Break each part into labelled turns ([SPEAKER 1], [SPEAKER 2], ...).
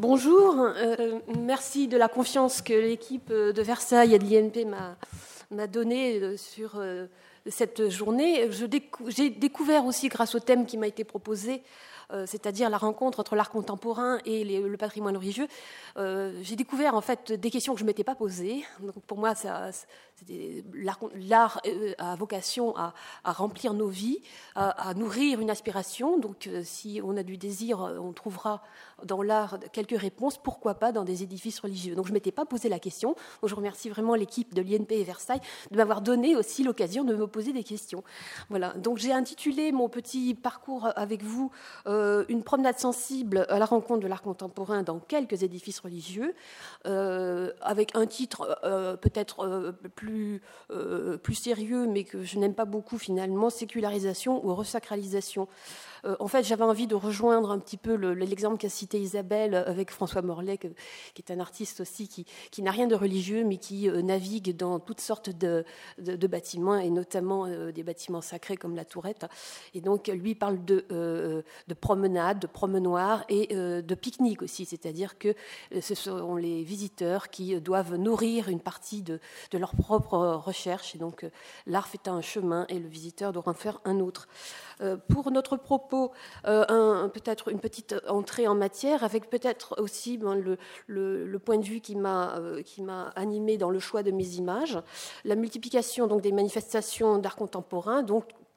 [SPEAKER 1] Bonjour, merci de la confiance que l'équipe de Versailles et de l'INP m'a donnée sur cette journée. J'ai découvert aussi, grâce au thème qui m'a été proposé, euh, c'est-à-dire la rencontre entre l'art contemporain et le patrimoine religieux, euh, j'ai découvert en fait des questions que je ne m'étais pas posées. Pour moi, l'art euh, a vocation à, remplir nos vies, à, nourrir une aspiration. Donc si on a du désir, on trouvera dans l'art quelques réponses, pourquoi pas dans des édifices religieux. Donc je ne m'étais pas posé la question. Donc, je remercie vraiment l'équipe de l'INP et Versailles de m'avoir donné aussi l'occasion de me poser des questions. Voilà. Donc j'ai intitulé mon petit parcours avec vous euh, une promenade sensible à la rencontre de l'art contemporain dans quelques édifices religieux, euh, avec un titre euh, peut-être plus, plus sérieux, mais que je n'aime pas beaucoup finalement, sécularisation ou resacralisation. Euh, en fait, j'avais envie de rejoindre un petit peu l'exemple qu'a cité Isabelle avec François Morlaix, qui est un artiste aussi qui, n'a rien de religieux, mais qui euh, navigue dans toutes sortes de, bâtiments, et notamment euh, des bâtiments sacrés comme la Tourette. Et donc, lui parle de, de promenade, de promenoir et de pique-nique aussi, c'est-à-dire que ce sont les visiteurs qui doivent nourrir une partie de, leur propre recherche. Et donc, l'art fait un chemin et le visiteur doit en faire un autre. pour notre propos, euh, peut-être une petite entrée en matière, avec peut-être aussi ben, le, point de vue qui m'a euh, animé dans le choix de mes images, la multiplication des manifestations d'art contemporain,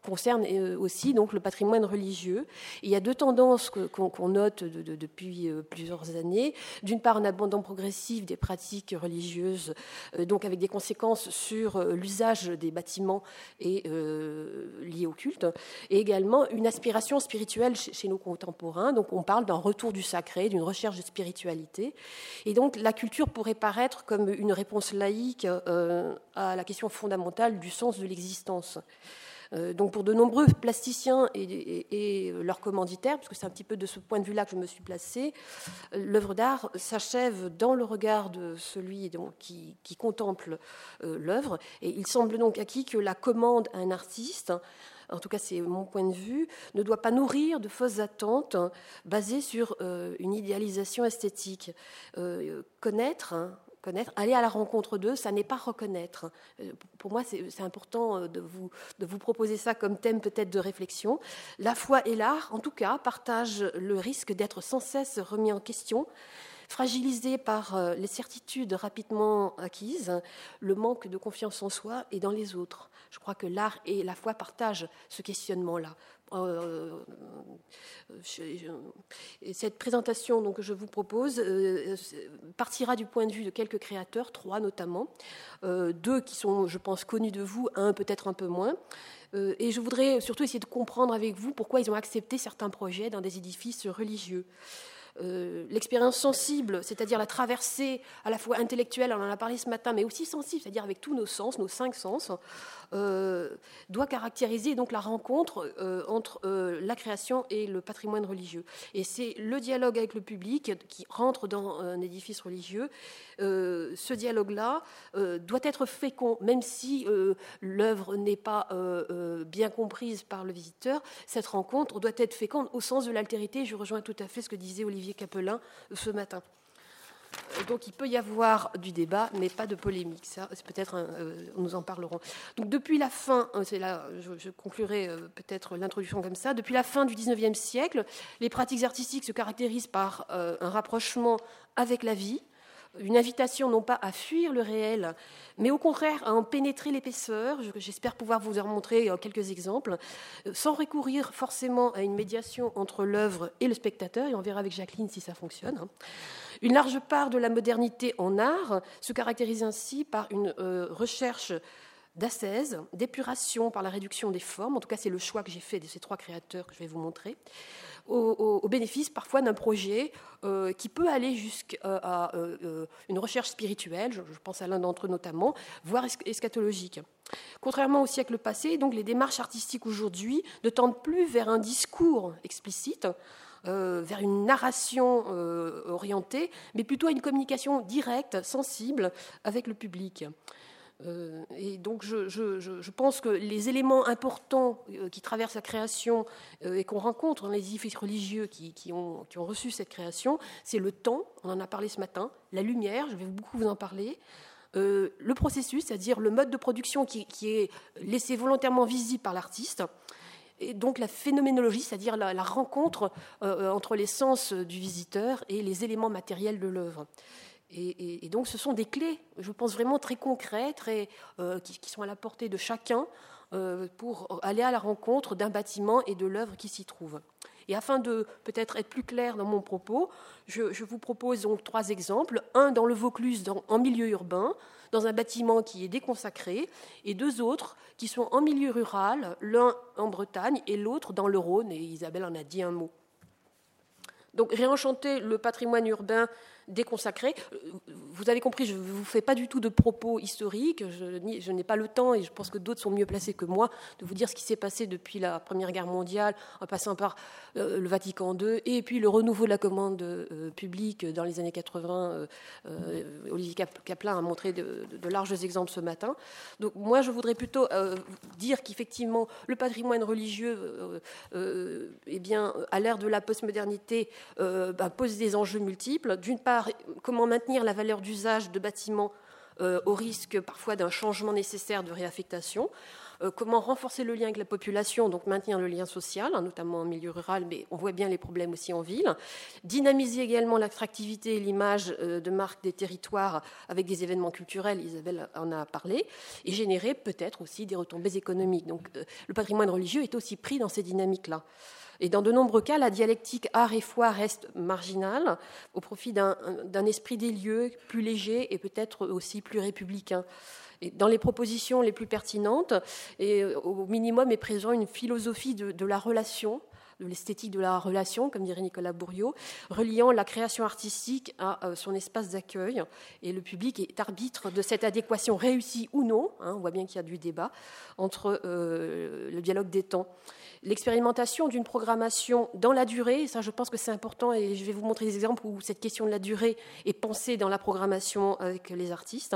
[SPEAKER 1] concerne euh, aussi donc le patrimoine religieux. il y a deux tendances qu'on note depuis euh, plusieurs années. D'une part, un abandon progressif des pratiques religieuses, euh, donc avec des conséquences sur l'usage des bâtiments et liés au culte, et également une aspiration spirituelle chez, nos contemporains. Donc on parle d'un retour du sacré, d'une recherche de spiritualité. Et donc la culture pourrait paraître comme une réponse laïque à la question fondamentale du sens de l'existence. Euh, donc pour de nombreux plasticiens et, leurs commanditaires, puisque c'est un petit peu de ce point de vue-là que je me suis placée, l'œuvre d'art s'achève dans le regard de celui qui, contemple euh, l'œuvre. Et il semble donc acquis que la commande à un artiste en tout cas c'est mon point de vue, ne doit pas nourrir de fausses attentes basées sur euh, une idéalisation esthétique. connaître, hein, Aller à la rencontre d'eux, ça n'est pas reconnaître. Euh, pour moi, c'est important euh, de vous, de vous proposer ça comme thème peut-être de réflexion. La foi et l'art, en tout cas, partagent le risque d'être sans cesse remis en question, fragilisés par euh, les certitudes rapidement acquises, le manque de confiance en soi et dans les autres. Je crois que l'art et la foi partagent ce questionnement-là. Euh, cette présentation donc, que je vous propose euh, partira du point de vue de quelques créateurs, trois notamment, euh, deux qui sont, je pense, connus de vous, un peut-être un peu moins. Et je voudrais surtout essayer de comprendre avec vous pourquoi ils ont accepté certains projets dans des édifices religieux. Euh, l'expérience sensible, c'est-à-dire la traversée à la fois intellectuelle, on en a parlé ce matin, mais aussi sensible, c'est-à-dire avec tous nos sens, nos cinq sens, euh, doit caractériser donc la rencontre euh, entre la création et le patrimoine religieux. Et c'est le dialogue avec le public qui rentre dans un édifice religieux. ce dialogue-là doit être fécond, même si l'œuvre n'est pas bien comprise par le visiteur. Cette rencontre doit être féconde au sens de l'altérité. Je rejoins tout à fait ce que disait Olivier Capelin ce matin. Euh, donc il peut y avoir du débat, mais pas de polémique. Ça, c'est peut-être, euh, nous en parlerons. Donc depuis la fin, euh, c'est là, je, conclurai peut-être l'introduction comme ça. Depuis la fin du XIXe siècle, les pratiques artistiques se caractérisent par un rapprochement avec la vie, une invitation non pas à fuir le réel, mais au contraire à en pénétrer l'épaisseur. J'espère pouvoir vous en montrer euh, quelques exemples, euh, sans recourir forcément à une médiation entre l'œuvre et le spectateur, et on verra avec Jacqueline si ça fonctionne. Hein. Une large part de la modernité en art se caractérise ainsi par une euh, recherche d'ascèse, d'épuration par la réduction des formes, en tout cas c'est le choix que j'ai fait de ces trois créateurs que je vais vous montrer, au, bénéfice parfois d'un projet euh, qui peut aller jusqu'à euh, euh, une recherche spirituelle, je, pense à l'un d'entre eux notamment, voire eschatologique. Contrairement au siècle passé, donc les démarches artistiques aujourd'hui ne tendent plus vers un discours explicite, vers une narration orientée, mais plutôt à une communication directe, sensible avec le public. Euh, et donc je, pense que les éléments importants euh, qui traversent la création euh, et qu'on rencontre dans les édifices religieux qui, ont, reçu cette création, c'est le temps, on en a parlé ce matin, la lumière, je vais beaucoup vous en parler, le processus, c'est-à-dire le mode de production qui, est laissé volontairement visible par l'artiste, et donc la phénoménologie, c'est-à-dire la, rencontre entre les sens du visiteur et les éléments matériels de l'œuvre. Et, donc, ce sont des clés, je pense vraiment très concrètes, très, euh, qui, sont à la portée de chacun euh, pour aller à la rencontre d'un bâtiment et de l'œuvre qui s'y trouve. Et afin de peut-être être plus clair dans mon propos, je, vous propose donc trois exemples. Un dans le Vaucluse, en milieu urbain, dans un bâtiment qui est déconsacré, et deux autres qui sont en milieu rural, l'un en Bretagne et l'autre dans le Rhône, et Isabelle en a dit un mot. Donc réenchanter le patrimoine urbain déconsacré. Euh, vous avez compris, je ne vous fais pas du tout de propos historiques, je, n'ai pas le temps, et je pense que d'autres sont mieux placés que moi, de vous dire ce qui s'est passé depuis la Première Guerre mondiale, en passant par euh, le Vatican II, et puis le renouveau de la commande euh, publique dans les années 80. Olivier Kaplan a montré de, larges exemples ce matin. Donc moi, je voudrais plutôt dire qu'effectivement, le patrimoine religieux, eh bien, à l'ère de la postmodernité, bah, pose des enjeux multiples. D'une part, comment maintenir la valeur d'usage de bâtiments euh, au risque parfois d'un changement nécessaire de réaffectation, comment renforcer le lien avec la population, donc maintenir le lien social, hein, notamment en milieu rural, mais on voit bien les problèmes aussi en ville, dynamiser également l'attractivité et l'image euh, de marque des territoires avec des événements culturels, Isabelle en a parlé, et générer peut-être aussi des retombées économiques. Donc le patrimoine religieux est aussi pris dans ces dynamiques-là. Et dans de nombreux cas, la dialectique art et foi reste marginale au profit d'un esprit des lieux plus léger et peut-être aussi plus républicain. Dans les propositions les plus pertinentes, et au minimum est présent une philosophie de, la relation, de l'esthétique de la relation, comme dirait Nicolas Bourriot, reliant la création artistique à euh, son espace d'accueil. Et le public est arbitre de cette adéquation réussie ou non, hein, on voit bien qu'il y a du débat, entre euh, le dialogue des temps l'expérimentation d'une programmation dans la durée, ça je pense que c'est important et je vais vous montrer des exemples où cette question de la durée est pensée dans la programmation avec les artistes.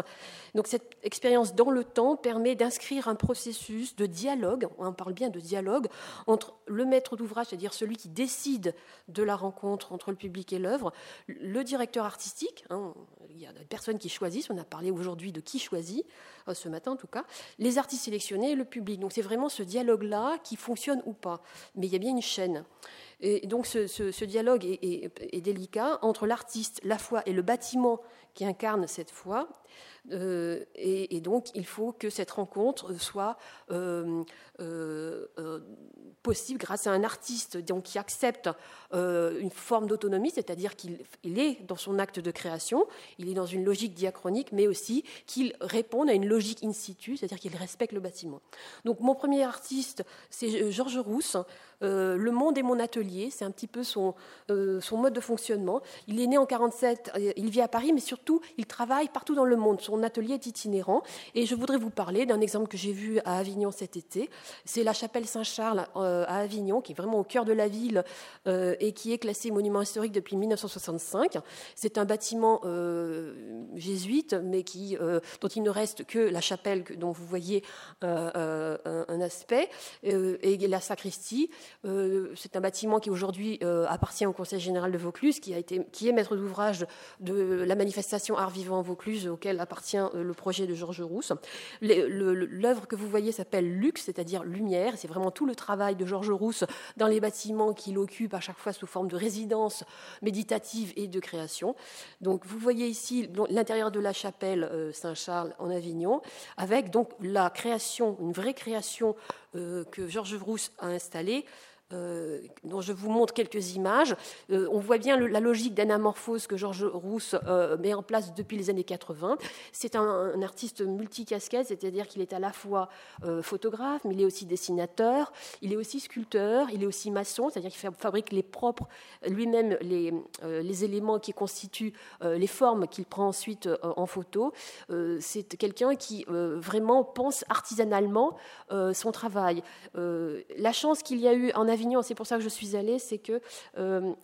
[SPEAKER 1] Donc cette expérience dans le temps permet d'inscrire un processus de dialogue, on parle bien de dialogue, entre le maître d'ouvrage, c'est-à-dire celui qui décide de la rencontre entre le public et l'œuvre, le directeur artistique, hein, il y a des personnes qui choisissent, on a parlé aujourd'hui de qui choisit, ce matin en tout cas, les artistes sélectionnés et le public. Donc c'est vraiment ce dialogue-là qui fonctionne ou pas. Mais il y a bien une chaîne. Et donc ce, dialogue est, délicat entre l'artiste, la foi et le bâtiment qui incarne cette foi. Euh, et, donc il faut que cette rencontre soit euh, possible grâce à un artiste donc, qui accepte euh, une forme d'autonomie, c'est-à-dire qu'il est dans son acte de création, il est dans une logique diachronique, mais aussi qu'il réponde à une logique in situ, c'est-à-dire qu'il respecte le bâtiment. Donc mon premier artiste, c'est Georges Rousse. Euh, le monde est mon atelier, c'est un petit peu son, euh, son mode de fonctionnement. Il est né en 47, il vit à Paris, mais surtout il travaille partout dans le monde. Son atelier est itinérant. Et je voudrais vous parler d'un exemple que j'ai vu à Avignon cet été. C'est la chapelle Saint-Charles à Avignon, qui est vraiment au cœur de la ville et qui est classé monument historique depuis 1965. C'est un bâtiment euh, jésuite, mais qui, euh, dont il ne reste que la chapelle dont vous voyez euh, un, aspect, et la sacristie. C'est un bâtiment qui aujourd'hui appartient au Conseil général de Vaucluse, qui, est maître d'ouvrage de la manifestation Art Vivant Vaucluse, auquel appartient le projet de Georges Rousse. L'œuvre que vous voyez s'appelle Lux, c'est-à-dire lumière. C'est vraiment tout le travail de Georges Rousse dans les bâtiments qu'il occupe à chaque fois sous forme de résidence méditative et de création. Donc vous voyez ici l'intérieur de la chapelle euh, Saint-Charles en Avignon, avec donc la création, une vraie création euh, que Georges Rousse a installée euh, dont je vous montre quelques images. Euh, on voit bien la logique d'anamorphose que Georges Rousse euh, met en place depuis les années 80. C'est un, artiste multicasquette, c'est-à-dire qu'il est à la fois photographe, mais il est aussi dessinateur, il est aussi sculpteur, il est aussi maçon, c'est-à-dire qu'il fabrique les propres, lui-même les, les, éléments qui constituent les formes qu'il prend ensuite en photo. C'est quelqu'un qui vraiment pense artisanalement son travail. la chance qu'il y a eu en C'est pour ça que je suis allée, c'est qu'il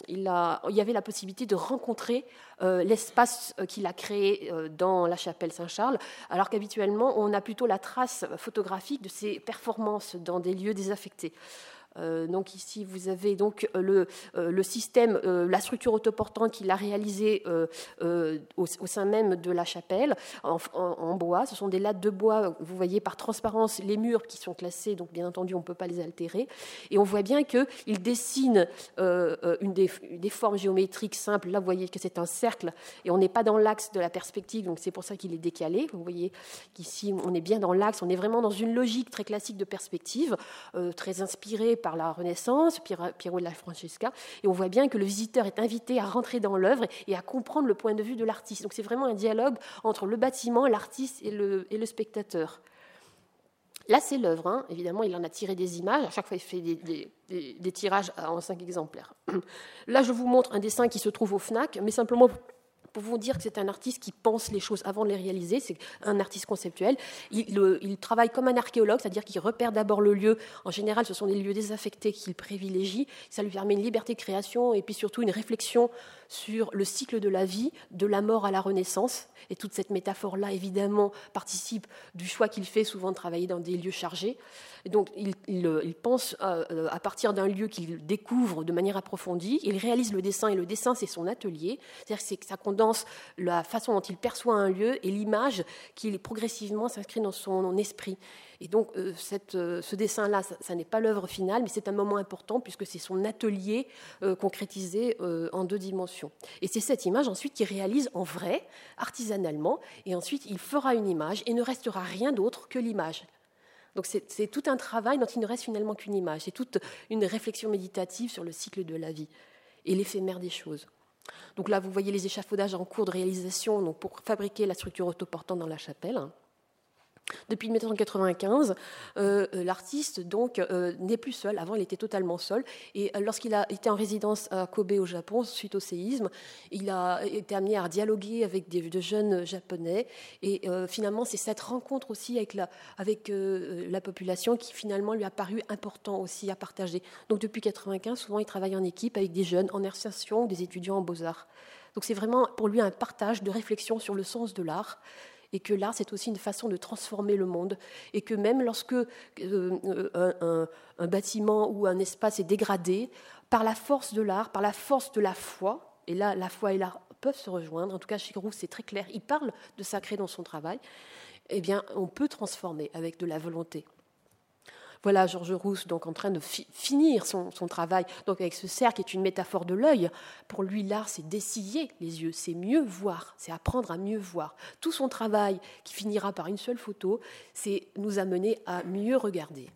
[SPEAKER 1] il, y avait la possibilité de rencontrer l'espace qu'il a créé dans la chapelle Saint-Charles, alors qu'habituellement, on a plutôt la trace photographique de ses performances dans des lieux désaffectés. Euh, donc ici, vous avez donc euh, le, euh, le système, la structure autoportante qu'il a réalisée au, sein même de la chapelle en, bois. Ce sont des lattes de bois, vous voyez par transparence les murs qui sont classés, donc bien entendu on ne peut pas les altérer. Et on voit bien qu'il dessine une des, formes géométriques simples. Là, vous voyez que c'est un cercle et on n'est pas dans l'axe de la perspective, donc c'est pour ça qu'il est décalé. Vous voyez qu'ici on est bien dans l'axe, on est vraiment dans une logique très classique de perspective, très inspirée par la Renaissance, Piero de la Francesca, et on voit bien que le visiteur est invité à rentrer dans l'œuvre et à comprendre le point de vue de l'artiste. Donc c'est vraiment un dialogue entre le bâtiment, l'artiste et le, et le spectateur. Là, c'est l'œuvre. Hein. Évidemment, il en a tiré des images. À chaque fois, il fait des, des, tirages en cinq exemplaires. Là, je vous montre un dessin qui se trouve au FNAC, mais simplement pour vous dire que c'est un artiste qui pense les choses avant de les réaliser. C'est un artiste conceptuel. Il, travaille comme un archéologue, c'est-à-dire qu'il repère d'abord le lieu. En général, ce sont des lieux désaffectés qu'il privilégie. Ça lui permet une liberté de création et puis surtout une réflexion sur le cycle de la vie, de la mort à la renaissance. Et toute cette métaphore-là, évidemment, participe du choix qu'il fait souvent de travailler dans des lieux chargés. Et donc, il, pense euh, à, partir d'un lieu qu'il découvre de manière approfondie. Il réalise le dessin, et le dessin, c'est son atelier. C'est-à-dire que ça condense la façon dont il perçoit un lieu et l'image qui progressivement s'inscrit dans son esprit. Et donc, euh, euh, ce dessin-là, ça, n'est pas l'œuvre finale, mais c'est un moment important puisque c'est son atelier concrétisé en deux dimensions. Et c'est cette image ensuite qu'il réalise en vrai, artisanalement, et ensuite il fera une image et ne restera rien d'autre que l'image. Donc c'est tout un travail dont il ne reste finalement qu'une image. C'est toute une réflexion méditative sur le cycle de la vie et l'éphémère des choses. Donc là, vous voyez les échafaudages en cours de réalisation pour fabriquer la structure autoportante dans la chapelle. Depuis 1995, euh, euh, l'artiste donc euh, n'est plus seul. Avant, il était totalement seul. Et lorsqu'il a été en résidence à Kobe au Japon suite au séisme, il a été amené à dialoguer avec des, de jeunes japonais. Et finalement, c'est cette rencontre aussi avec la, population qui finalement lui a paru important aussi à partager. Donc depuis 1995, souvent, il travaille en équipe avec des jeunes en ou des étudiants en beaux arts. Donc c'est vraiment pour lui un partage de réflexion sur le sens de l'art et que l'art, c'est aussi une façon de transformer le monde, et que même lorsque euh, euh, un, bâtiment ou un espace est dégradé, par la force de l'art, par la force de la foi, et là, la foi et l'art peuvent se rejoindre, en tout cas chez c'est très clair, il parle de sacré dans son travail, eh bien, on peut transformer avec de la volonté. Voilà Georges Rousse donc en train de finir son, travail donc avec ce cercle qui est une métaphore de l'œil. Pour lui, l'art, c'est dessiller les yeux, c'est mieux voir, c'est apprendre à mieux voir. Tout son travail, qui finira par une seule photo, c'est nous amener à mieux regarder.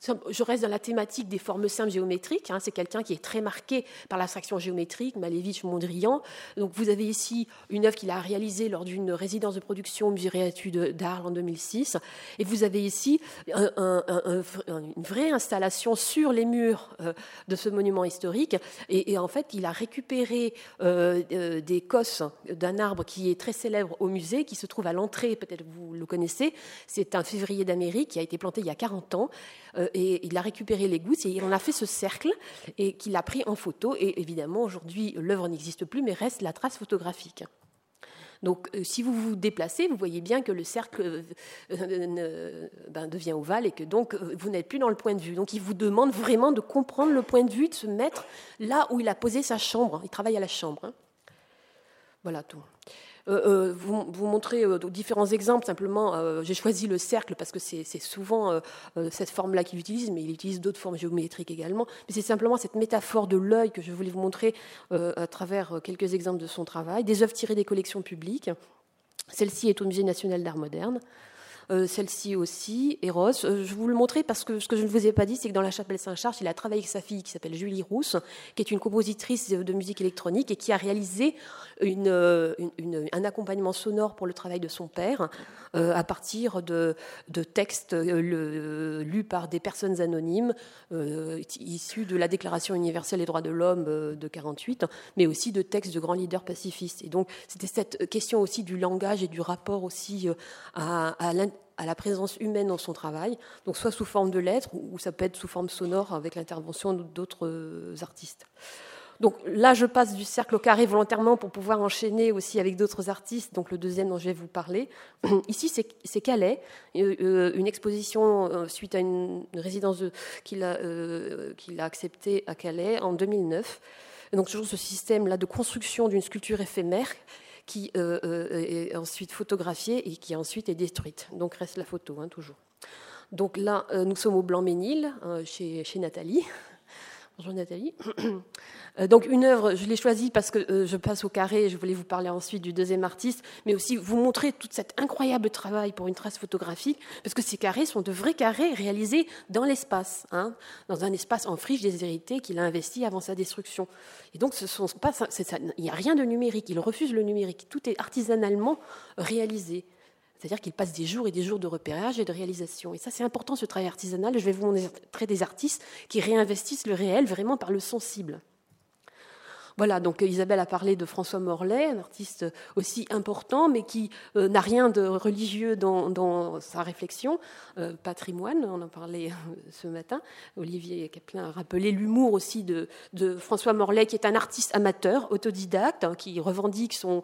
[SPEAKER 1] Je reste dans la thématique des formes simples géométriques. Hein. C'est quelqu'un qui est très marqué par l'abstraction géométrique, Malevich, Mondrian. Donc vous avez ici une œuvre qu'il a réalisée lors d'une résidence de production au Musée d'Arles en 2006. Et vous avez ici une vraie installation sur les murs euh, de ce monument historique. Et, en fait, il a récupéré euh, euh, des cosses d'un arbre qui est très célèbre au musée, qui se trouve à l'entrée, peut-être vous le connaissez. C'est un février d'Amérique qui a été planté il y a 40 ans. Euh, et il a récupéré les gouttes et on a fait ce cercle et qu'il a pris en photo. Et évidemment, aujourd'hui, l'œuvre n'existe plus, mais reste la trace photographique. Donc, euh, si vous vous déplacez, vous voyez bien que le cercle euh, ben, devient ovale et que donc vous n'êtes plus dans le point de vue. Donc, il vous demande vraiment de comprendre le point de vue, de se mettre là où il a posé sa chambre. Il travaille à la chambre. Hein. Voilà tout. Euh, euh, vous, montrer euh, différents exemples. Simplement, j'ai choisi le cercle parce que c'est souvent cette forme-là qu'il utilise, mais il utilise d'autres formes géométriques également. Mais c'est simplement cette métaphore de l'œil que je voulais vous montrer à travers quelques exemples de son travail. Des œuvres tirées des collections publiques. Celle-ci est au Musée national d'art moderne. Euh, celle-ci aussi, Eros. Euh, je vous le montrer parce que ce que je ne vous ai pas dit, c'est que dans la chapelle Saint-Charles, il a travaillé avec sa fille qui s'appelle Julie Rousse, qui est une compositrice de musique électronique et qui a réalisé euh, un accompagnement sonore pour le travail de son père à partir de, textes lus par des personnes anonymes issus de la Déclaration universelle des droits de l'homme de 48, mais aussi de textes de grands leaders pacifistes. Et donc, c'était cette question aussi du langage et du rapport aussi à, à à la présence humaine dans son travail, donc soit sous forme de lettres ou ça peut être sous forme sonore avec l'intervention d'autres artistes. Donc là, je passe du cercle au carré volontairement pour pouvoir enchaîner aussi avec d'autres artistes. Donc le deuxième dont je vais vous parler. Ici, c'est Calais, euh, euh, une exposition euh, suite à une résidence qu'il a, acceptée à Calais en 2009. donc toujours ce système-là de construction d'une sculpture éphémère qui est ensuite photographiée et qui ensuite est détruite. Donc reste la photo, hein, toujours. Donc là, nous sommes au Blanc-Ménil, chez Nathalie. Bonjour Nathalie. Euh, donc une œuvre, je l'ai choisie parce que euh, je passe au carré, je voulais vous parler ensuite du deuxième artiste, mais aussi vous montrer tout cet incroyable travail pour une trace photographique, parce que ces carrés sont de vrais carrés réalisés dans l'espace, hein, dans un espace en friche déshérité qu'il a investi avant sa destruction. Et donc ce sont pas, il n'y a rien de numérique, il refuse le numérique, tout est artisanalement réalisé. C'est-à-dire qu'il passe des jours et des jours de repérage et de réalisation. Et ça, c'est important, ce travail artisanal. Je vais vous montrer des artistes qui réinvestissent le réel vraiment par le sensible. Voilà, donc Isabelle a parlé de François Morlaix, un artiste aussi important, mais qui euh, n'a rien de religieux dans, sa réflexion. Euh, patrimoine, on en parlait euh, ce matin. Olivier Caplin a rappelé l'humour aussi de, François Morlaix, qui est un artiste amateur, autodidacte, hein, qui revendique son,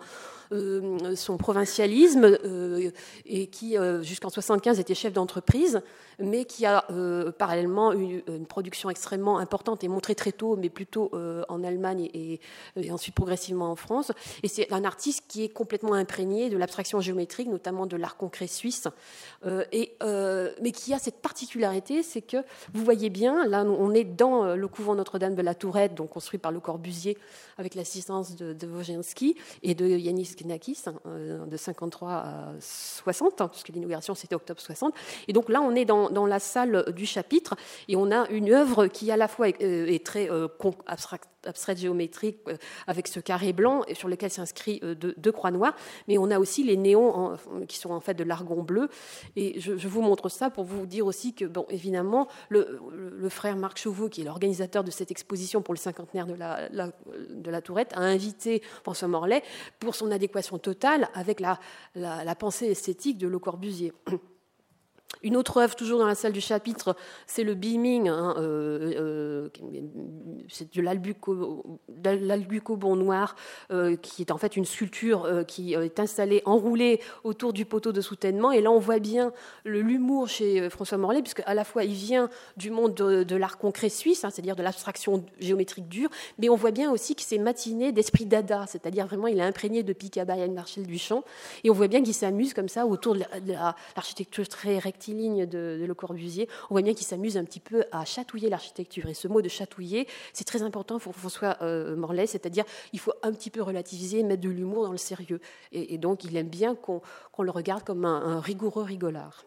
[SPEAKER 1] euh, son provincialisme euh, et qui, euh, jusqu'en 75, était chef d'entreprise, mais qui a parallèlement une production extrêmement importante et montrée très tôt, mais plutôt en Allemagne et, ensuite progressivement en France. Et c'est un artiste qui est complètement imprégné de l'abstraction géométrique, notamment de l'art concret suisse, et, mais qui a cette particularité, c'est que vous voyez bien, là on est dans le couvent Notre-Dame de la Tourette, donc construit par Le Corbusier avec l'assistance de, de et de Yanis Hein, euh, de 53 à 60, hein, puisque l'inauguration c'était octobre 60. Et donc là, on est dans, dans, la salle du chapitre et on a une œuvre qui à la fois est, euh, très euh, abstraite géométrique euh, avec ce carré blanc sur lequel s'inscrit deux, croix noires, mais on a aussi les néons qui sont en fait de l'argon bleu. Et je, vous montre ça pour vous dire aussi que, bon, évidemment, le, frère Marc Chauveau, qui est l'organisateur de cette exposition pour le cinquantenaire de la, de la Tourette, a invité François Morlaix pour son adéquation totale avec la, la pensée esthétique de Le Corbusier. Une autre œuvre, toujours dans la salle du chapitre, c'est le beaming. Hein, euh, euh, c'est de l'albucobon noir, euh, qui est en fait une sculpture qui est installée, enroulée autour du poteau de soutènement. Et là, on voit bien l'humour chez François Morlaix, puisque à la fois il vient du monde de, l'art concret suisse, hein, c'est-à-dire de l'abstraction géométrique dure, mais on voit bien aussi que c'est matiné d'esprit dada, c'est-à-dire vraiment il est imprégné de Picabaya et Marcel Duchamp. Et on voit bien qu'il s'amuse comme ça autour de l'architecture très rectiligne ligne de, Le Corbusier, on voit bien qu'il s'amuse un petit peu à chatouiller l'architecture. Et ce mot de chatouiller, c'est très important pour François euh, Morlaix, c'est-à-dire il faut un petit peu relativiser, mettre de l'humour dans le sérieux. Et, donc il aime bien qu'on le regarde comme un rigoureux rigolard.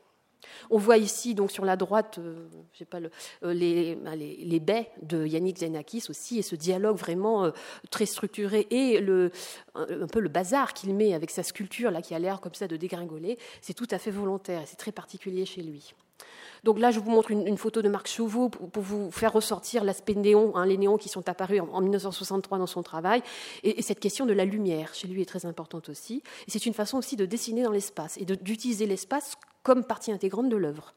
[SPEAKER 1] On voit ici, donc sur la droite, euh, pas euh, ben, les, les, baies de Yannick Zenakis aussi, et ce dialogue vraiment euh, très structuré, et le, un, peu le bazar qu'il met avec sa sculpture, là, qui a l'air comme ça de dégringoler, c'est tout à fait volontaire, et c'est très particulier chez lui. Donc là, je vous montre une, photo de Marc Chauveau pour, vous faire ressortir l'aspect néon, hein, les néons qui sont apparus en, 1963 dans son travail. Et, cette question de la lumière, chez lui, est très importante aussi. Et c'est une façon aussi de dessiner dans l'espace et d'utiliser l'espace comme partie intégrante de l'œuvre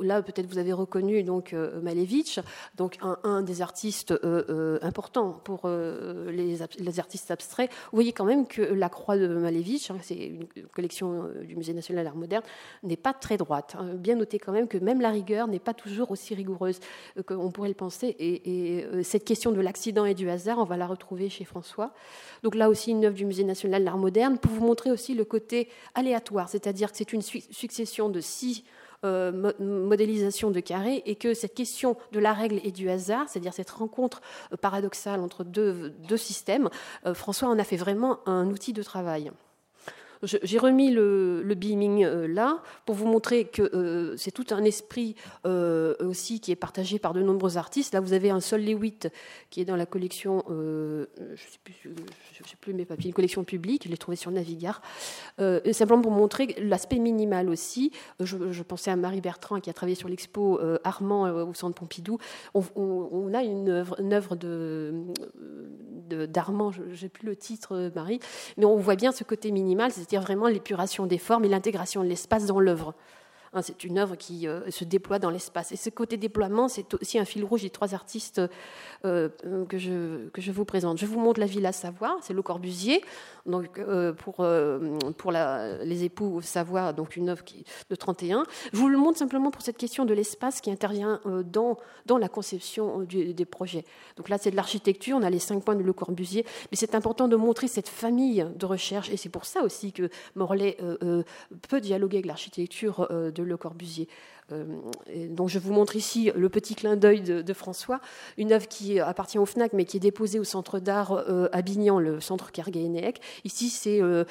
[SPEAKER 1] là, peut-être vous avez reconnu donc euh, Malevich, donc un, des artistes euh, euh, importants pour les, artistes abstraits. Vous voyez quand même que la croix de Malevich, hein, c'est une collection du Musée national d'art moderne, n'est pas très droite. Hein. Bien noter quand même que même la rigueur n'est pas toujours aussi rigoureuse qu'on pourrait le penser. Et, cette question de l'accident et du hasard, on va la retrouver chez François. Donc là aussi une œuvre du Musée national d'art moderne pour vous montrer aussi le côté aléatoire, c'est-à-dire que c'est une succession de six euh, modélisation de carré et que cette question de la règle et du hasard, c'est-à-dire cette rencontre euh, paradoxale entre deux, deux systèmes, euh, François en a fait vraiment un outil de travail. J'ai remis le, beaming euh, là pour vous montrer que euh, c'est tout un esprit euh, aussi qui est partagé par de nombreux artistes. Là, vous avez un Sol Lewitt qui est dans la collection, je ne sais, plus mes papiers, une collection publique, je l'ai trouvé sur Navigar, simplement pour montrer l'aspect minimal aussi. Je, pensais à Marie Bertrand qui a travaillé sur l'expo Armand au Centre Pompidou. On, a une œuvre, de, d'Armand, je n'ai plus le titre, Marie, mais on voit bien ce côté minimal, vraiment l'épuration des formes et l'intégration de l'espace dans l'œuvre. Hein, c'est une œuvre qui euh, se déploie dans l'espace. Et ce côté déploiement, c'est aussi un fil rouge des trois artistes euh, que, je, que je vous présente. Je vous montre la Villa Savoie, c'est Le Corbusier, donc, euh, pour, pour les époux Savoie, donc une œuvre de 31. Je vous le montre simplement pour cette question de l'espace qui intervient dans, dans la conception des projets. Donc là, c'est de l'architecture, on a les cinq points de Le Corbusier, mais c'est important de montrer cette famille de recherche, et c'est pour ça aussi que Morlaix peut dialoguer avec l'architecture de le Corbusier. Euh, donc je vous montre ici le petit clin d'œil de, François, une œuvre qui appartient au FNAC mais qui est déposée au centre d'art euh, à Bignan, le centre Kerguénéec. Ici c'est euh,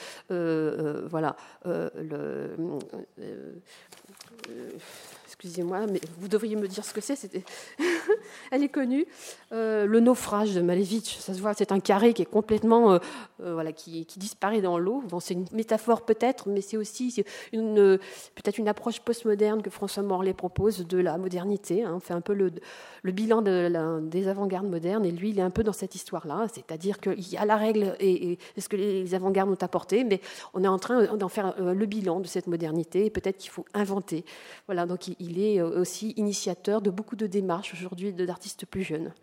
[SPEAKER 1] voilà le excusez-moi, mais vous devriez me dire ce que c'est. Elle est connue. Euh, le naufrage de Malevich, ça se voit, c'est un carré qui est complètement, euh, euh, voilà, qui, disparaît dans l'eau. Bon, c'est une métaphore peut-être, mais c'est aussi une, peut-être une approche postmoderne que François Morlaix propose de la modernité. Hein. On fait un peu le, le bilan de des avant-gardes modernes, et lui, il est un peu dans cette histoire-là, c'est-à-dire qu'il y a la règle et, ce que les avant-gardes ont apporté, mais on est en train d'en faire le bilan de cette modernité. Et peut-être qu'il faut inventer. Voilà, donc il, il est aussi initiateur de beaucoup de démarches aujourd'hui d'artistes plus jeunes.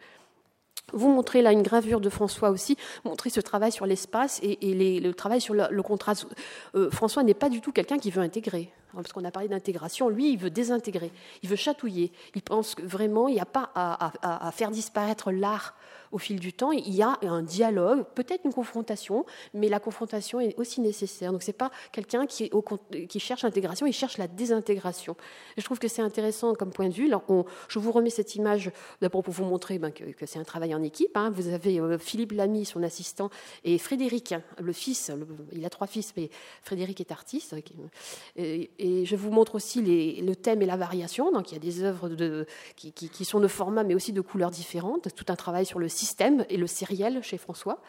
[SPEAKER 1] Vous montrez là une gravure de François aussi, montrer ce travail sur l'espace et, le travail sur le, contraste. Euh, François n'est pas du tout quelqu'un qui veut intégrer, parce qu'on a parlé d'intégration. Lui, il veut désintégrer, il veut chatouiller. Il pense que vraiment, il n'y a pas à faire disparaître l'art au fil du temps, il y a un dialogue, peut-être une confrontation, mais la confrontation est aussi nécessaire. Donc ce n'est pas quelqu'un qui, cherche l'intégration, il cherche la désintégration. je trouve que c'est intéressant comme point de vue. je vous remets cette image d'abord pour vous montrer ben, que, c'est un travail en équipe. Hein. Vous avez euh, Philippe Lamy, son assistant, et Frédéric, hein, le fils. il a trois fils, mais Frédéric est artiste. Et, je vous montre aussi le thème et la variation. Donc il y a des œuvres qui, sont de format, mais aussi de couleurs différentes. Tout un travail sur le système et le sériel chez François.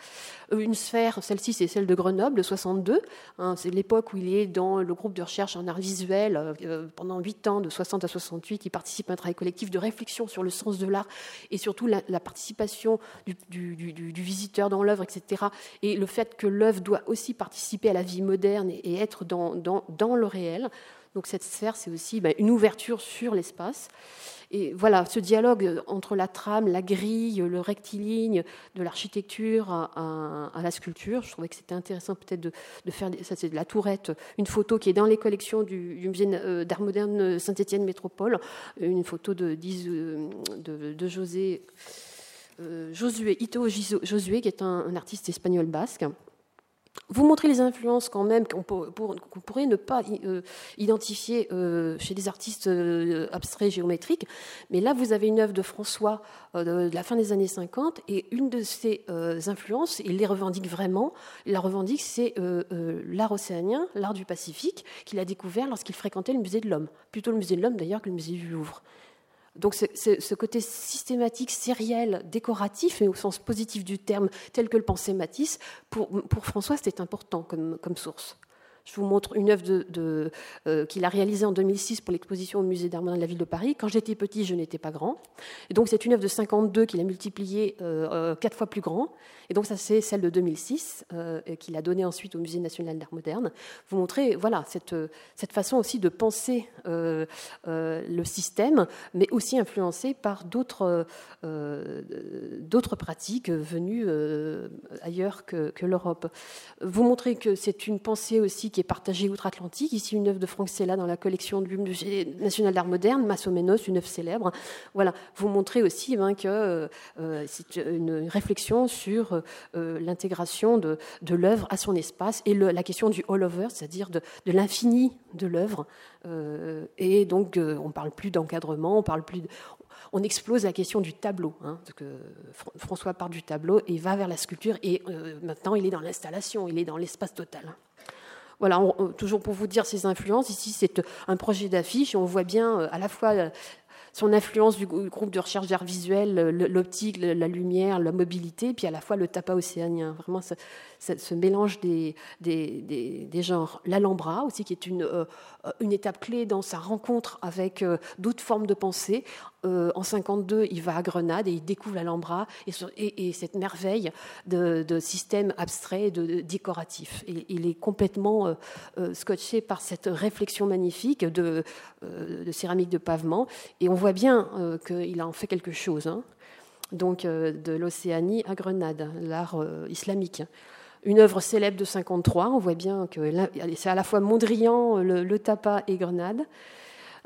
[SPEAKER 1] Euh, une sphère, celle-ci c'est celle de Grenoble, de 62. Hein, c'est l'époque où il est dans le groupe de recherche en art visuel euh, euh, pendant 8 ans, de 60 à 68. Il participe à un travail collectif de réflexion sur le sens de l'art et surtout la, participation du, visiteur dans l'œuvre, etc. Et le fait que l'œuvre doit aussi participer à la vie moderne et, être dans, le réel. Donc cette sphère, c'est aussi ben, une ouverture sur l'espace. Et voilà, ce dialogue entre la trame, la grille, le rectiligne, de l'architecture à, la sculpture, je trouvais que c'était intéressant peut-être de, faire, ça c'est de la tourette, une photo qui est dans les collections du, musée euh, d'art moderne Saint-Étienne Métropole, une photo de, José. Euh, Josué, Ito Josué, qui est un artiste espagnol basque, vous montrez les influences quand même qu'on pourrait ne pas euh, identifier euh, chez des artistes euh, abstraits géométriques, mais là vous avez une œuvre de François de, la fin des années 50 et une de ses influences, il les revendique vraiment, il la revendique, c'est l'art océanien, l'art du Pacifique, qu'il a découvert lorsqu'il fréquentait le musée de l'homme, plutôt le musée de l'homme d'ailleurs que le musée du Louvre. Donc ce côté systématique, sériel, décoratif, mais au sens positif du terme, tel que le pensait Matisse, pour, François, c'était important comme source. Je vous montre une œuvre euh, qu'il a réalisée en 2006 pour l'exposition au musée d'art de la ville de Paris. Quand j'étais petit, je n'étais pas grand. Et donc c'est une œuvre de 52 qu'il a multipliée euh, euh, quatre fois plus grand. Et donc ça c'est celle de 2006 qu'il a donnée ensuite au musée national d'art moderne. Vous montrez voilà cette, cette façon aussi de penser le système, mais aussi influencé par d'autres d'autres pratiques venues ailleurs que l'Europe. Vous montrez que c'est une pensée aussi qui est partagée outre-Atlantique. Ici, une œuvre de Franck Sella dans la collection du Musée national d'art moderne, Massomenos, une œuvre célèbre. Voilà, vous montrez aussi ben, que euh, euh, c'est une réflexion sur euh, l'intégration de, l'œuvre à son espace et la question du all-over, c'est-à-dire de, l'infini de l'œuvre. et donc, on ne parle plus d'encadrement, on parle plus on explose la question du tableau. Hein, François part du tableau et va vers la sculpture, et maintenant il est dans l'installation, il est dans l'espace total. Voilà, toujours pour vous dire ces influences, ici c'est un projet d'affiche, on voit bien euh, à la fois son influence du groupe de recherche d'art visuel, l'optique, la lumière, la mobilité, puis à la fois le tapas océanien. Ce, mélange des, des, des, genres. L'Alhambra aussi, qui est une, euh, une étape clé dans sa rencontre avec euh, d'autres formes de pensée. Euh, en 52, il va à Grenade et il découvre l'Alhambra et, et, cette merveille de, de système abstrait, de, décoratif. Et, il est complètement scotché par cette réflexion magnifique de, de céramique de pavement. Et on voit bien qu'il a en fait quelque chose. Hein. donc de l'Océanie à Grenade, l'art islamique une œuvre célèbre de 53. On voit bien que c'est à la fois Mondrian, le, le Tapa et Grenade.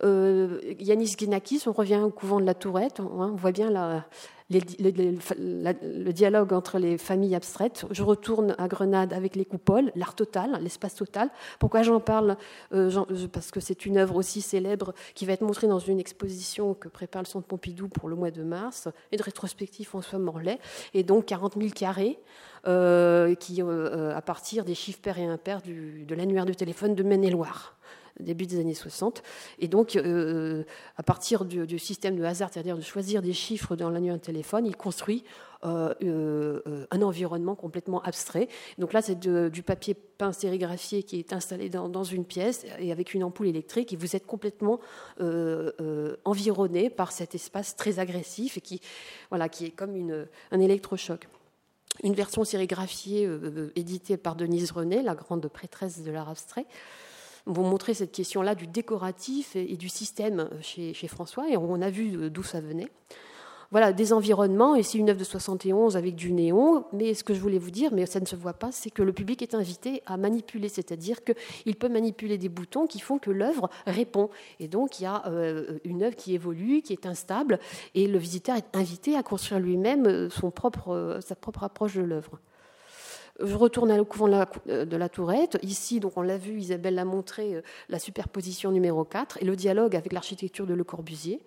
[SPEAKER 1] Euh, Yanis Guénakis, on revient au couvent de la Tourette. On, voit bien la, le dialogue entre les familles abstraites. Je retourne à Grenade avec les coupoles, l'art total, l'espace total. Pourquoi j'en parle euh, Parce que c'est une œuvre aussi célèbre qui va être montrée dans une exposition que prépare le Centre Pompidou pour le mois de mars, et de rétrospective François Morlaix. Et donc 40 000 carrés. Euh, qui, euh, à partir des chiffres pairs et impairs du, de l'annuaire du téléphone de Maine-et-Loire début des années 60. Et donc, euh, à partir du, système de hasard, c'est-à-dire de choisir des chiffres dans l'annuaire de téléphone, il construit un environnement complètement abstrait. Donc là, c'est du papier peint sérigraphié qui est installé dans, une pièce et avec une ampoule électrique, et vous êtes complètement environné par cet espace très agressif et qui, voilà, qui est comme un électrochoc une version sérigraphiée euh, euh, éditée par Denise René, la grande prêtresse de l'art abstrait. Vous montrer cette question-là du décoratif et, du système euh, chez, François, et on a vu d'où ça venait voilà, des environnements. Et c'est une œuvre de 71 avec du néon. Mais ce que je voulais vous dire, mais ça ne se voit pas, c'est que le public est invité à manipuler. C'est-à-dire qu'il peut manipuler des boutons qui font que l'œuvre répond. Et donc, il y a euh, une œuvre qui évolue, qui est instable. Et le visiteur est invité à construire lui-même euh, son propre, euh, sa propre approche de l'œuvre. Je retourne au couvent de la, Tourette. Ici, donc on l'a vu, Isabelle l'a montré, la superposition numéro 4 et le dialogue avec l'architecture de Le Corbusier.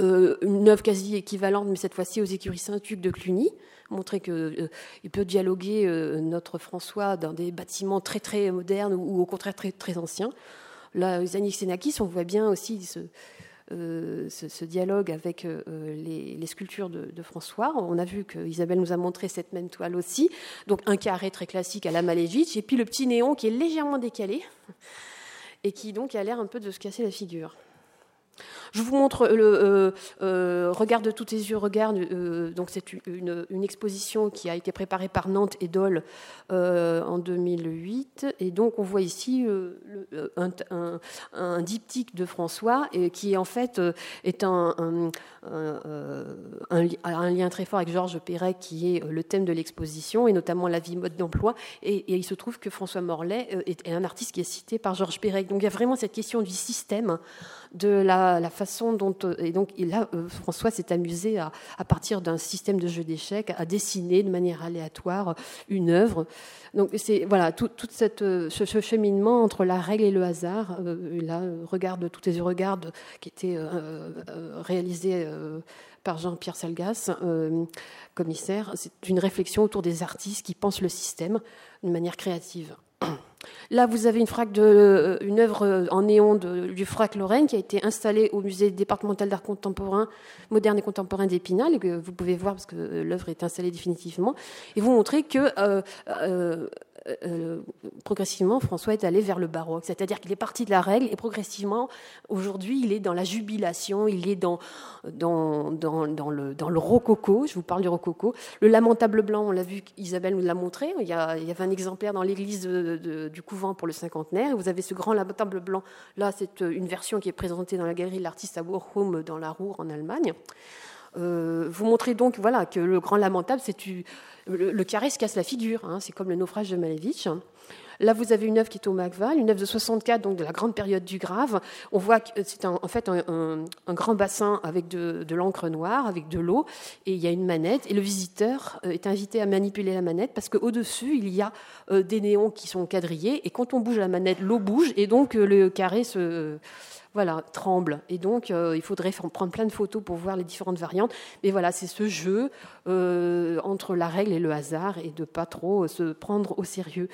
[SPEAKER 1] Euh, une œuvre quasi équivalente, mais cette fois-ci aux écuries Saint-Hugues de Cluny, montrer qu'il euh, peut dialoguer euh, notre François dans des bâtiments très très modernes ou, au contraire très très anciens. Là, Zanik Senakis, on voit bien aussi ce, dialogue avec les, sculptures de, François. On a vu que Isabelle nous a montré cette même toile aussi. Donc un carré très classique à la Malevich, et puis le petit néon qui est légèrement décalé et qui donc a l'air un peu de se casser la figure. Je vous montre le euh, euh, Regarde de tous tes yeux, regarde. Euh, c'est une, exposition qui a été préparée par Nantes et Dole en 2008. Et donc on voit ici un, diptyque de François qui en fait est un, lien très fort avec Georges Perret qui est le thème de l'exposition et notamment la vie mode d'emploi. Et, il se trouve que François Morlaix est, un artiste qui est cité par Georges Perret. Donc il y a vraiment cette question du système de la, Euh, et donc, là, euh, François s'est amusé à, partir d'un système de jeu d'échecs, à dessiner de manière aléatoire une œuvre. Donc, voilà tout, cette, ce, cheminement entre la règle et le hasard. Euh, là, regarde les yeux, regarde, qui était réalisé par Jean-Pierre Salgas, commissaire. C'est une réflexion autour des artistes qui pensent le système d'une manière créative. Là, vous avez une, de, euh, œuvre en néon du Frac Lorraine qui a été installée au musée départemental d'art contemporain, moderne et contemporain d'Épinal, que vous pouvez voir parce que euh, l'œuvre est installée définitivement, et vous montrer que euh, euh, progressivement, François est allé vers le baroque, c'est-à-dire qu'il est parti de la règle et progressivement, aujourd'hui, il est dans la jubilation, il est dans, dans, dans, le, dans le rococo, je vous parle du rococo. Le lamentable blanc, on l'a vu, Isabelle nous l'a montré, il y, a, il y, avait un exemplaire dans l'église du couvent pour le cinquantenaire, vous avez ce grand lamentable blanc, là c'est une version qui est présentée dans la galerie de l'artiste à Bochum dans la Ruhr en Allemagne. Euh, vous montrez donc voilà, que le grand lamentable, c'est le, carré se casse la figure. Hein, c'est comme le naufrage de Malevich. Là, vous avez une œuvre qui est au Macval, une œuvre de 64, donc de la grande période du Grave. On voit que c'est en fait un, grand bassin avec de, l'encre noire, avec de l'eau, et il y a une manette. Et le visiteur euh, est invité à manipuler la manette parce qu'au-dessus, il y a euh, des néons qui sont quadrillés. Et quand on bouge la manette, l'eau bouge, et donc le carré se voilà, tremble. Et donc, euh, il faudrait prendre plein de photos pour voir les différentes variantes. Mais voilà, c'est ce jeu euh, entre la règle et le hasard et de pas trop se prendre au sérieux.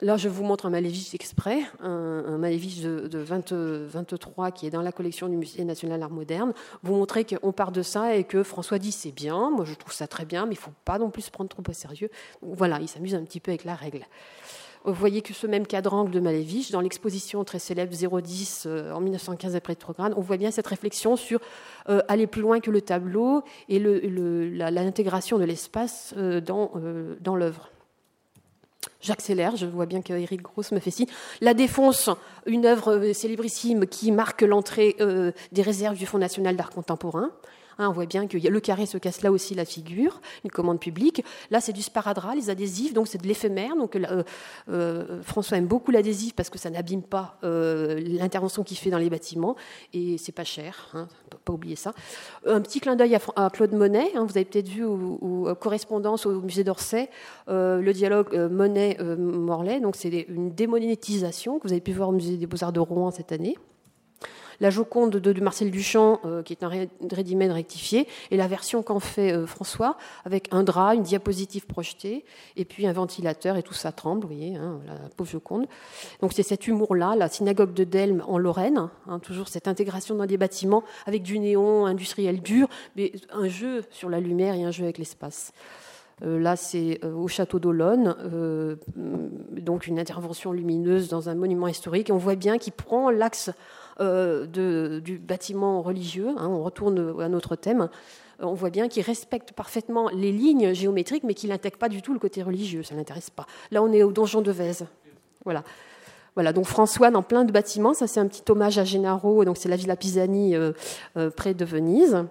[SPEAKER 1] Là, je vous montre un Malévis exprès, un, un de, 23 qui est dans la collection du Musée national d'art moderne. Vous montrer qu'on part de ça et que François dit c'est bien, moi je trouve ça très bien, mais il ne faut pas non plus se prendre trop au sérieux. voilà, il s'amuse un petit peu avec la règle. Vous voyez que ce même quadrangle de Malévich, dans l'exposition très célèbre 010 euh, en 1915 après Trograd, on voit bien cette réflexion sur euh, aller plus loin que le tableau et l'intégration de l'espace euh, dans, l'œuvre. J'accélère, je vois bien qu'Éric Gross me fait signe. La Défonce, une œuvre célébrissime qui marque l'entrée des réserves du Fonds national d'art contemporain. Hein, on voit bien que le carré se casse là aussi la figure, une commande publique. Là, c'est du sparadrap, les adhésifs, donc c'est de l'éphémère. Donc euh, euh, François aime beaucoup l'adhésif parce que ça n'abîme pas euh, l'intervention qu'il fait dans les bâtiments et c'est pas cher. Hein, pas oublier ça. Un petit clin d'œil à, Claude Monet. Hein, vous avez peut-être vu ou, correspondance au musée d'Orsay le dialogue Monet-Morlaix. donc c'est une démonétisation que vous avez pu voir au musée des Beaux-Arts de Rouen cette année la Joconde de, Marcel Duchamp, euh, qui est un ready-made rectifié, et la version qu'en fait euh, François, avec un drap, une diapositive projetée, et puis un ventilateur, et tout ça tremble, vous voyez, hein, la pauvre Joconde. Donc c'est cet humour-là, la synagogue de Delme en Lorraine, hein, toujours cette intégration dans des bâtiments avec du néon industriel dur, mais un jeu sur la lumière et un jeu avec l'espace. Euh, là, c'est au château d'Olonne, donc une intervention lumineuse dans un monument historique. Et on voit bien qu'il prend l'axe de, du bâtiment religieux, hein, on retourne à notre thème, on voit bien qu'il respecte parfaitement les lignes géométriques, mais qu'il n'intègre pas du tout le côté religieux, ça ne l'intéresse pas. Là, on est au donjon de Vèze. Voilà. Voilà, donc François dans plein de bâtiments, ça c'est un petit hommage à Gennaro, donc c'est la Villa Pisani euh, euh, près de Venise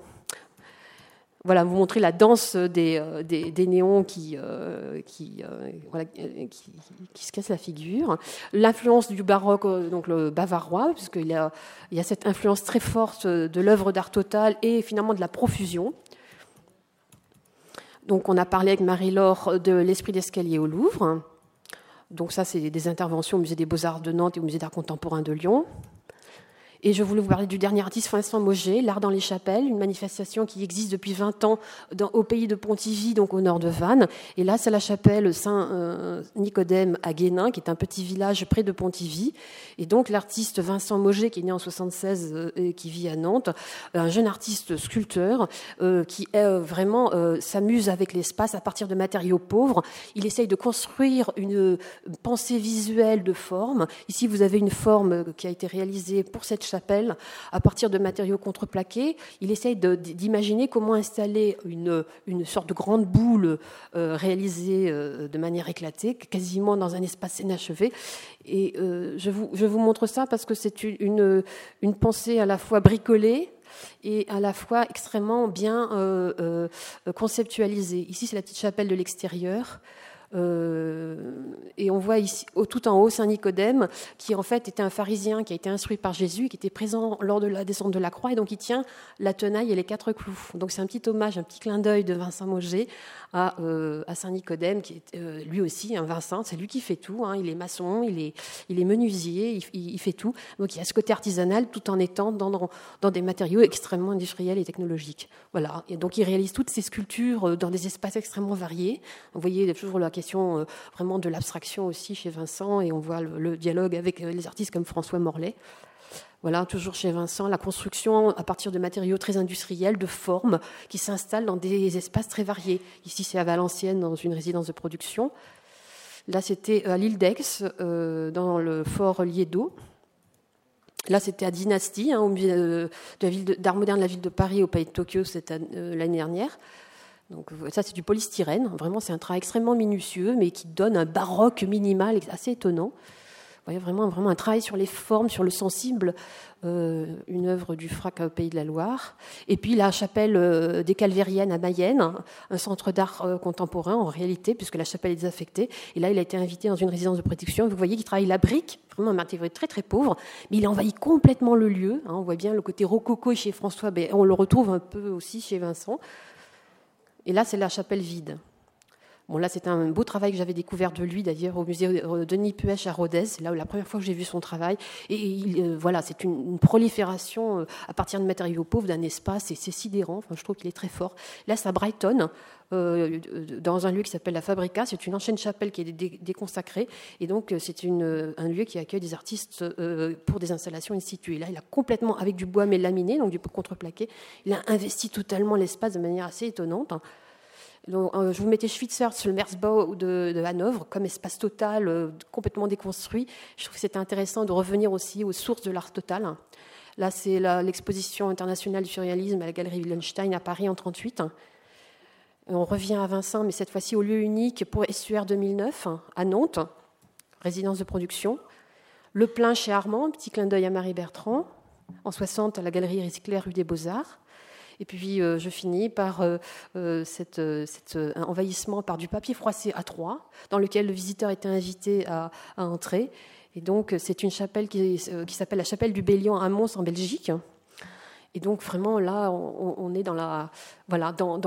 [SPEAKER 1] voilà, vous montrer la danse des, euh, néons qui, euh, euh, qui, qui, se cassent la figure. L'influence du baroque, donc le bavarois, puisqu'il y a, il y a cette influence très forte de l'œuvre d'art total et finalement de la profusion. Donc on a parlé avec Marie-Laure de l'esprit d'escalier au Louvre. Donc ça, c'est des interventions au musée des beaux-arts de Nantes et au musée d'art contemporain de Lyon. Et je voulais vous parler du dernier artiste, Vincent Moget, L'Art dans les Chapelles, une manifestation qui existe depuis 20 ans au pays de Pontivy, donc au nord de Vannes. Et là, c'est la chapelle Saint-Nicodème à Guénin, qui est un petit village près de Pontivy. Et donc, l'artiste Vincent Moget, qui est né en 76 euh, et qui vit à Nantes, un jeune artiste sculpteur euh, qui euh, vraiment s'amuse avec l'espace à partir de matériaux pauvres. Il essaye de construire une pensée visuelle de forme. Ici, vous avez une forme qui a été réalisée pour cette chapelle à partir de matériaux contreplaqués. Il essaye d'imaginer comment installer une, une, sorte de grande boule euh, réalisée euh, de manière éclatée, quasiment dans un espace inachevé. Et euh, je, vous, je vous montre ça parce que c'est une, une pensée à la fois bricolée, et à la fois extrêmement bien conceptualisée. Ici, c'est la petite chapelle de l'extérieur. Euh, et on voit ici, tout en haut, Saint Nicodème, qui en fait était un pharisien qui a été instruit par Jésus, qui était présent lors de la descente de la croix, et donc il tient la tenaille et les quatre clous. Donc c'est un petit hommage, un petit clin d'œil de Vincent Moget à, euh, Saint Nicodème, qui est euh, lui aussi un Vincent, c'est lui qui fait tout. Hein. il est maçon, il est, il est menuisier, il, fait tout. Donc il a ce côté artisanal tout en étant dans, dans des matériaux extrêmement industriels et technologiques. Voilà. Et donc il réalise toutes ces sculptures dans des espaces extrêmement variés. Vous voyez toujours la question euh, vraiment de l'abstraction aussi chez Vincent, et on voit le, dialogue avec euh, les artistes comme François Morlaix. Voilà, toujours chez Vincent, la construction à partir de matériaux très industriels, de formes, qui s'installent dans des espaces très variés. Ici, c'est à Valenciennes, dans une résidence de production. Là, c'était à l'île d'Aix, euh, dans le fort Liédo. Là, c'était à Dynastie, hein, au musée de la ville d'art moderne de la ville de Paris, au pays de Tokyo, l'année dernière. Donc ça c'est du polystyrène, vraiment c'est un travail extrêmement minutieux mais qui donne un baroque minimal assez étonnant. Vous voyez, vraiment, vraiment un travail sur les formes, sur le sensible, euh, une œuvre du Frac au Pays de la Loire. Et puis la chapelle euh, des Calvériennes à Mayenne, un centre d'art euh, contemporain en réalité, puisque la chapelle est désaffectée. Et là, il a été invité dans une résidence de protection. Vous voyez qu'il travaille la brique, vraiment un matériau très très pauvre, mais il envahit complètement le lieu. Hein. on voit bien le côté rococo chez François, mais on le retrouve un peu aussi chez Vincent. Et là, c'est la chapelle vide. Bon, là, c'est un beau travail que j'avais découvert de lui, d'ailleurs, au musée Denis Puech à Rodez. Là la première fois que j'ai vu son travail. Et euh, voilà, c'est une, prolifération euh, à partir de matériaux pauvres d'un espace, et c'est sidérant. Enfin, je trouve qu'il est très fort. Là, à Brighton, euh, dans un lieu qui s'appelle la Fabrica. C'est une ancienne chapelle qui est déconsacrée. Et donc, c'est un lieu qui accueille des artistes pour des installations in situ. Et là, il a complètement, avec du bois mais laminé, donc du contreplaqué, il a investi totalement l'espace de manière assez étonnante. Euh, je vous mettais Schweitzer sur le Merzbau de, de Hanovre comme espace total, euh, complètement déconstruit. Je trouve que c'était intéressant de revenir aussi aux sources de l'art total. Là, c'est l'exposition internationale du surréalisme à la Galerie Willenstein à Paris en 1938. On revient à Vincent, mais cette fois-ci au lieu unique pour SUR 2009 à Nantes, résidence de production. Le plein chez Armand, petit clin d'œil à Marie Bertrand. En 60, à la Galerie Recyclée rue des Beaux-Arts. Et puis euh, je finis par euh, euh, cet envahissement par du papier froissé à trois, dans lequel le visiteur était invité à, entrer. Et donc c'est une chapelle qui, s'appelle la chapelle du Bélion à Mons en Belgique. Et donc vraiment là, on, est dans la voilà dans,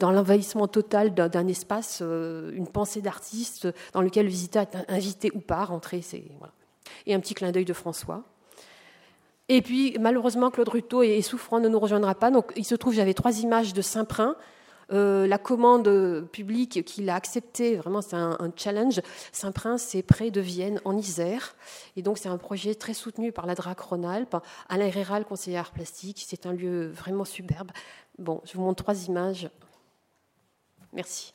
[SPEAKER 1] l'envahissement total d'un espace, une pensée d'artiste dans lequel le visiteur est invité ou pas à rentrer. Et un petit clin d'œil de François. Et puis, malheureusement, Claude Ruteau est souffrant, ne nous rejoindra pas. Donc, il se trouve, j'avais trois images de Saint-Prin. Euh, la commande publique qu'il a acceptée, vraiment c'est un, challenge. Saint-Prin, c'est près de Vienne, en Isère. Et donc c'est un projet très soutenu par la DRAC Rhône-Alpes. Alain Réral, conseiller art plastique, c'est un lieu vraiment superbe. Bon, je vous montre trois images. Merci.